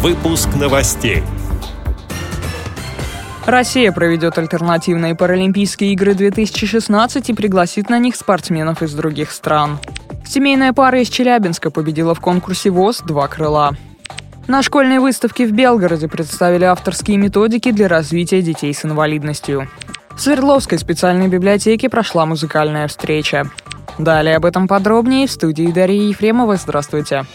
Выпуск новостей. Россия проведет альтернативные Паралимпийские игры 2016 и пригласит на них спортсменов из других стран. Семейная пара из Челябинска победила в конкурсе ВОЗ «Два крыла». На школьной выставке в Белгороде представили авторские методики для развития детей с инвалидностью. В Свердловской специальной библиотеке прошла музыкальная встреча. Далее об этом подробнее в студии Дарьи Ефремова. Здравствуйте.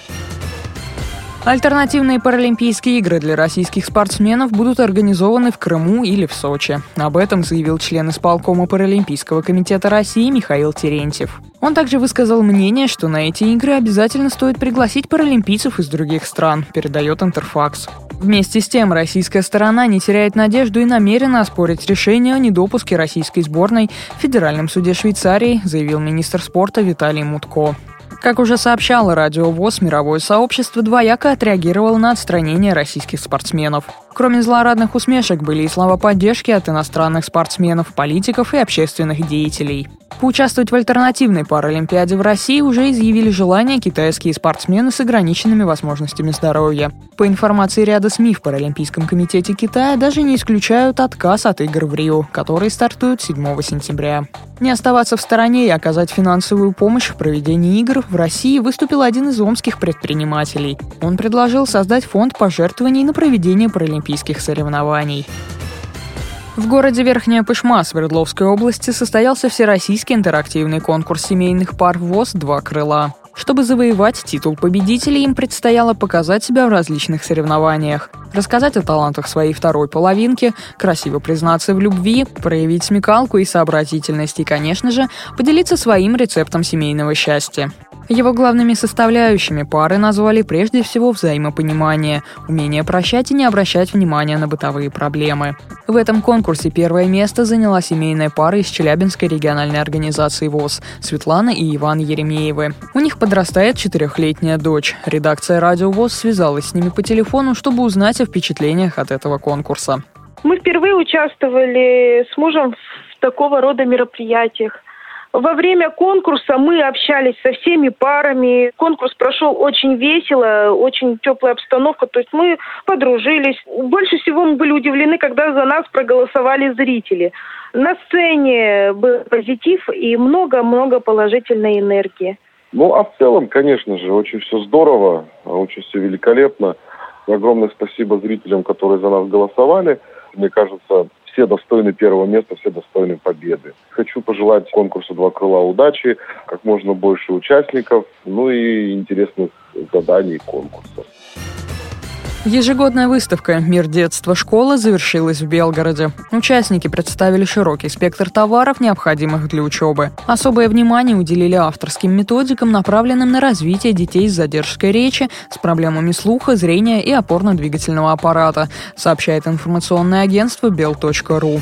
Альтернативные Паралимпийские игры для российских спортсменов будут организованы в Крыму или в Сочи. Об этом заявил член исполкома Паралимпийского комитета России Михаил Терентьев. Он также высказал мнение, что на эти игры обязательно стоит пригласить паралимпийцев из других стран, передает Интерфакс. Вместе с тем, российская сторона не теряет надежду и намерена оспорить решение о недопуске российской сборной в Федеральном суде Швейцарии, заявил министр спорта Виталий Мутко. Как уже сообщало Радио ВОЗ, мировое сообщество двояко отреагировало на отстранение российских спортсменов. Кроме злорадных усмешек были и слова поддержки от иностранных спортсменов, политиков и общественных деятелей. Поучаствовать в альтернативной Паралимпиаде в России уже изъявили желание китайские спортсмены с ограниченными возможностями здоровья. По информации ряда СМИ в Паралимпийском комитете Китая даже не исключают отказ от игр в Рио, которые стартуют 7 сентября. Не оставаться в стороне и оказать финансовую помощь в проведении игр в России выступил один из омских предпринимателей. Он предложил создать фонд пожертвований на проведение паралимпийских соревнований. В городе Верхняя Пышма Свердловской области состоялся всероссийский интерактивный конкурс семейных пар ВОЗ «Два крыла». Чтобы завоевать титул победителя, им предстояло показать себя в различных соревнованиях, рассказать о талантах своей второй половинки, красиво признаться в любви, проявить смекалку и сообразительность и, конечно же, поделиться своим рецептом семейного счастья. Его главными составляющими пары назвали прежде всего взаимопонимание, умение прощать и не обращать внимания на бытовые проблемы. В этом конкурсе первое место заняла семейная пара из Челябинской региональной организации ВОЗ Светлана и Иван Еремеевы. У них подрастает четырехлетняя дочь. Редакция «Радио ВОЗ» связалась с ними по телефону, чтобы узнать о впечатлениях от этого конкурса. Мы впервые участвовали с мужем в такого рода мероприятиях. Во время конкурса мы общались со всеми парами. Конкурс прошел очень весело, очень теплая обстановка. То есть мы подружились. Больше всего мы были удивлены, когда за нас проголосовали зрители. На сцене был позитив и много-много положительной энергии. Ну, а в целом, конечно же, очень все здорово, очень все великолепно. Огромное спасибо зрителям, которые за нас голосовали. Мне кажется, все достойны первого места, все достойны победы. Хочу пожелать конкурсу «Два крыла» удачи, как можно больше участников, ну и интересных заданий конкурса. Ежегодная выставка «Мир детства. Школа» завершилась в Белгороде. Участники представили широкий спектр товаров, необходимых для учебы. Особое внимание уделили авторским методикам, направленным на развитие детей с задержкой речи, с проблемами слуха, зрения и опорно-двигательного аппарата, сообщает информационное агентство bel.ru.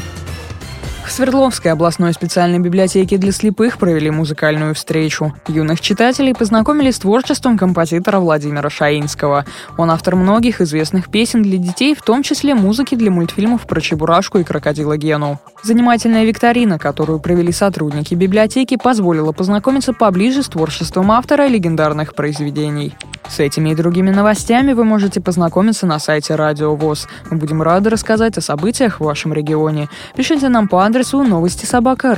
Свердловской областной специальной библиотеке для слепых провели музыкальную встречу. Юных читателей познакомили с творчеством композитора Владимира Шаинского. Он автор многих известных песен для детей, в том числе музыки для мультфильмов про Чебурашку и Крокодила Гену. Занимательная викторина, которую провели сотрудники библиотеки, позволила познакомиться поближе с творчеством автора легендарных произведений. С этими и другими новостями вы можете познакомиться на сайте Радио ВОЗ. Мы будем рады рассказать о событиях в вашем регионе. Пишите нам по адресу новости собака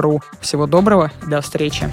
ру. Всего доброго до встречи.